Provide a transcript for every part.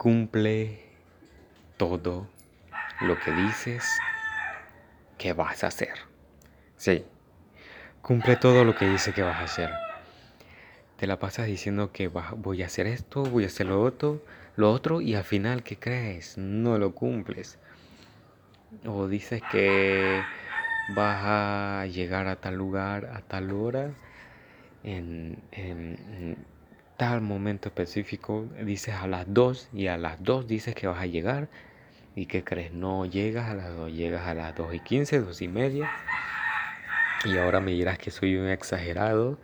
cumple todo lo que dices que vas a hacer. Sí, cumple todo lo que dice que vas a hacer. Te la pasas diciendo que voy a hacer esto, voy a hacer lo otro, lo otro y al final, ¿qué crees? No lo cumples. O dices que vas a llegar a tal lugar a tal hora en tal momento específico, dices a las 2 y a las 2 dices que vas a llegar y que crees, no llegas a las 2, llegas a las 2 y 15, 2 y media y ahora me dirás que soy un exagerado,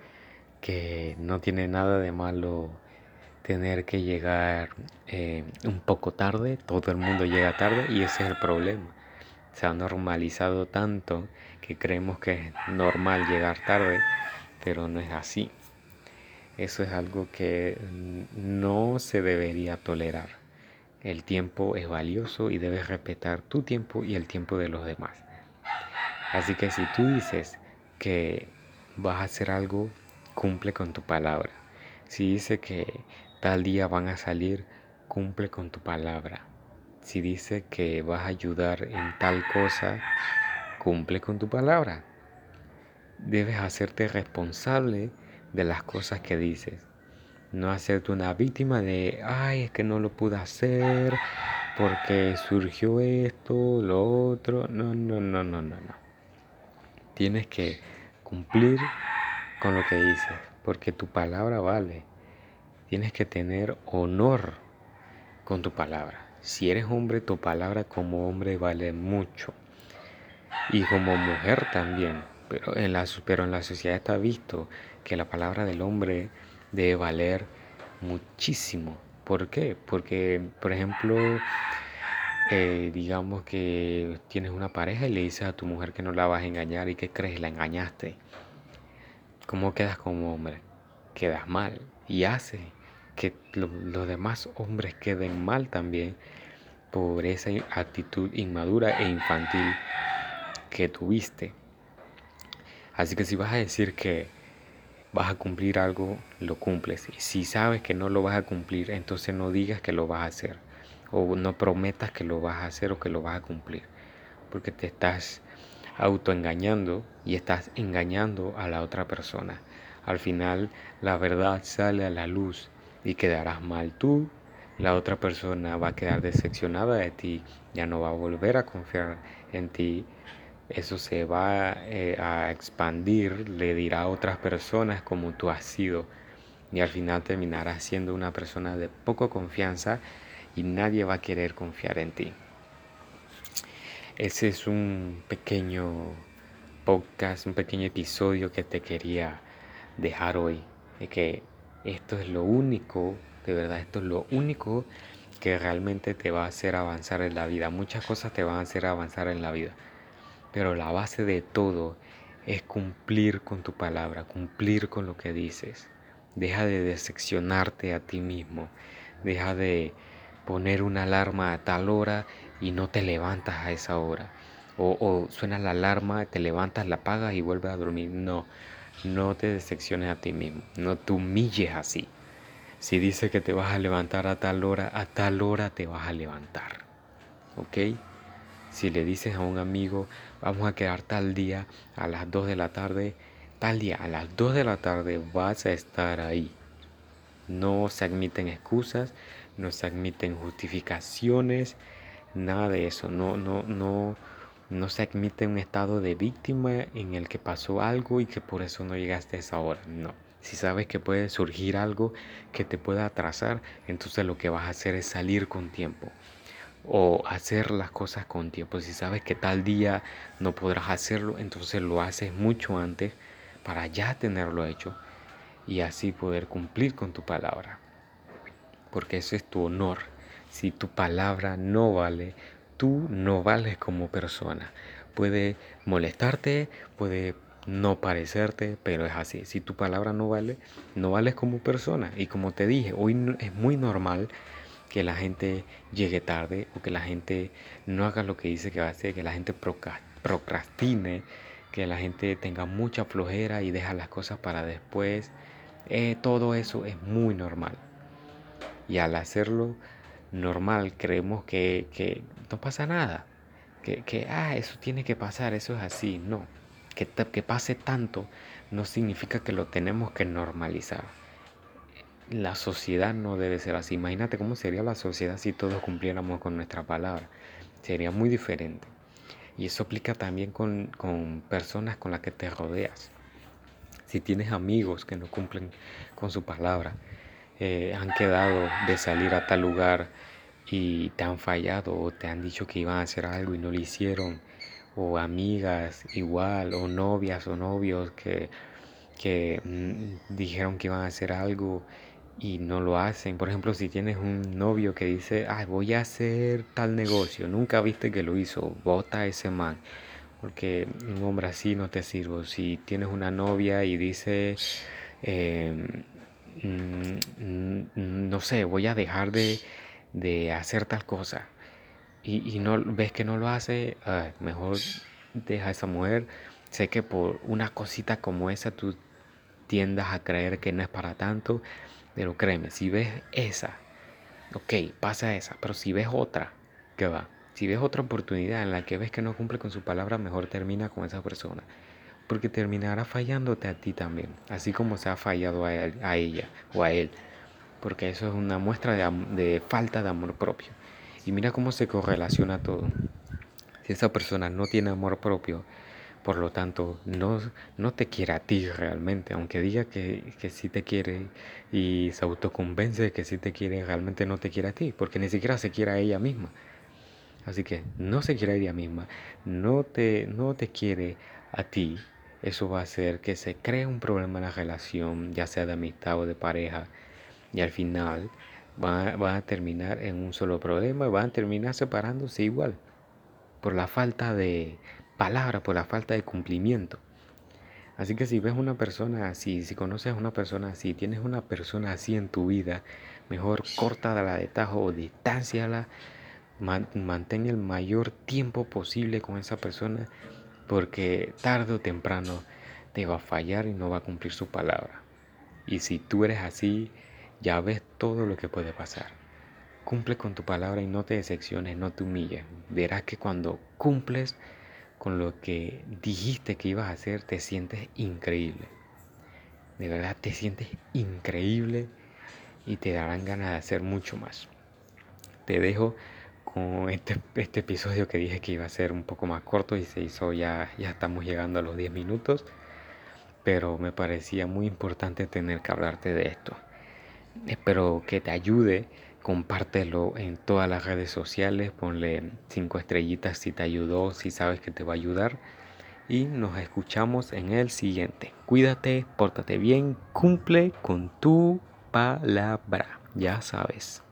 que no tiene nada de malo tener que llegar eh, un poco tarde, todo el mundo llega tarde y ese es el problema. Se ha normalizado tanto que creemos que es normal llegar tarde, pero no es así. Eso es algo que no se debería tolerar. El tiempo es valioso y debes respetar tu tiempo y el tiempo de los demás. Así que si tú dices que vas a hacer algo, cumple con tu palabra. Si dice que tal día van a salir, cumple con tu palabra. Si dice que vas a ayudar en tal cosa, cumple con tu palabra. Debes hacerte responsable de las cosas que dices. No hacerte una víctima de, ay, es que no lo pude hacer porque surgió esto, lo otro. No, no, no, no, no, no. Tienes que cumplir con lo que dices, porque tu palabra vale. Tienes que tener honor con tu palabra. Si eres hombre, tu palabra como hombre vale mucho. Y como mujer también. Pero en la, pero en la sociedad está visto que la palabra del hombre debe valer muchísimo. ¿Por qué? Porque, por ejemplo, eh, digamos que tienes una pareja y le dices a tu mujer que no la vas a engañar y que crees la engañaste. ¿Cómo quedas como hombre? Quedas mal y hace que los demás hombres queden mal también por esa actitud inmadura e infantil que tuviste. Así que si vas a decir que vas a cumplir algo, lo cumples. Y si sabes que no lo vas a cumplir, entonces no digas que lo vas a hacer. O no prometas que lo vas a hacer o que lo vas a cumplir. Porque te estás autoengañando y estás engañando a la otra persona. Al final la verdad sale a la luz y quedarás mal tú. La otra persona va a quedar decepcionada de ti, ya no va a volver a confiar en ti eso se va eh, a expandir, le dirá a otras personas como tú has sido y al final terminarás siendo una persona de poco confianza y nadie va a querer confiar en ti. Ese es un pequeño podcast, un pequeño episodio que te quería dejar hoy, de que esto es lo único, de verdad, esto es lo único que realmente te va a hacer avanzar en la vida. Muchas cosas te van a hacer avanzar en la vida pero la base de todo es cumplir con tu palabra, cumplir con lo que dices. Deja de decepcionarte a ti mismo. Deja de poner una alarma a tal hora y no te levantas a esa hora. O, suena la alarma, te levantas, la apagas y vuelves a dormir. No, no te decepciones a ti mismo. No te humilles así. Si dice que te vas a levantar a tal hora, a tal hora te vas a levantar. ¿Ok? Si le dices a un amigo, vamos a quedar tal día a las 2 de la tarde, tal día a las 2 de la tarde vas a estar ahí. No se admiten excusas, no se admiten justificaciones, nada de eso. No, no, no, no se admite un estado de víctima en el que pasó algo y que por eso no llegaste a esa hora. No. Si sabes que puede surgir algo que te pueda atrasar, entonces lo que vas a hacer es salir con tiempo o hacer las cosas con tiempo. Si sabes que tal día no podrás hacerlo, entonces lo haces mucho antes para ya tenerlo hecho y así poder cumplir con tu palabra. Porque eso es tu honor. Si tu palabra no vale, tú no vales como persona. Puede molestarte, puede no parecerte, pero es así. Si tu palabra no vale, no vales como persona. Y como te dije, hoy es muy normal que la gente llegue tarde o que la gente no haga lo que dice que va a hacer, que la gente procrastine, que la gente tenga mucha flojera y deja las cosas para después. Eh, todo eso es muy normal. Y al hacerlo, normal creemos que, que no pasa nada. Que, que, ah, eso tiene que pasar, eso es así. No, que, que pase tanto no significa que lo tenemos que normalizar. La sociedad no debe ser así. Imagínate cómo sería la sociedad si todos cumpliéramos con nuestra palabra. Sería muy diferente. Y eso aplica también con, con personas con las que te rodeas. Si tienes amigos que no cumplen con su palabra, eh, han quedado de salir a tal lugar y te han fallado o te han dicho que iban a hacer algo y no lo hicieron, o amigas igual, o novias o novios que, que mm, dijeron que iban a hacer algo y no lo hacen. Por ejemplo, si tienes un novio que dice, ay, voy a hacer tal negocio, nunca viste que lo hizo, vota ese man porque un hombre así no te sirvo. Si tienes una novia y dice, em, mm, no sé, voy a dejar de, hacer tal cosa y, no ves que no lo hace, mejor deja a esa mujer. Sé que por una cosita como esa tú tiendas a creer que no es para tanto, pero créeme, si ves esa, ok, pasa esa, pero si ves otra, ¿qué va? Si ves otra oportunidad en la que ves que no cumple con su palabra, mejor termina con esa persona. Porque terminará fallándote a ti también, así como se ha fallado a, ella o a él. Porque eso es una muestra de, de falta de amor propio. Y mira cómo se correlaciona todo. Si esa persona no tiene amor propio, por lo tanto, no, no te quiere a ti realmente, aunque diga que, que sí te quiere y se autoconvence de que sí te quiere, realmente no te quiere a ti, porque ni siquiera se quiere a ella misma. Así que no se quiere a ella misma, no te, no te quiere a ti. Eso va a hacer que se cree un problema en la relación, ya sea de amistad o de pareja. Y al final van, a terminar en un solo problema, van a terminar separándose igual. Por la falta de palabra, por la falta de cumplimiento. Así que si ves una persona así, si conoces a una persona así, tienes una persona así en tu vida, mejor corta la de tajo o distanciala mantén el mayor tiempo posible con esa persona porque tarde o temprano te va a fallar y no va a cumplir su palabra. Y si tú eres así, ya ves todo lo que puede pasar. Cumple con tu palabra y no te decepciones, no te humilles. Verás que cuando cumples con lo que dijiste que ibas a hacer, te sientes increíble. De verdad te sientes increíble y te darán ganas de hacer mucho más. Te dejo este, este, episodio que dije que iba a ser un poco más corto y se hizo ya, ya estamos llegando a los 10 minutos, pero me parecía muy importante tener que hablarte de esto. Espero que te ayude, compártelo en todas las redes sociales, ponle 5 estrellitas si te ayudó, si sabes que te va a ayudar y nos escuchamos en el siguiente. Cuídate, pórtate bien, cumple con tu palabra, ya sabes.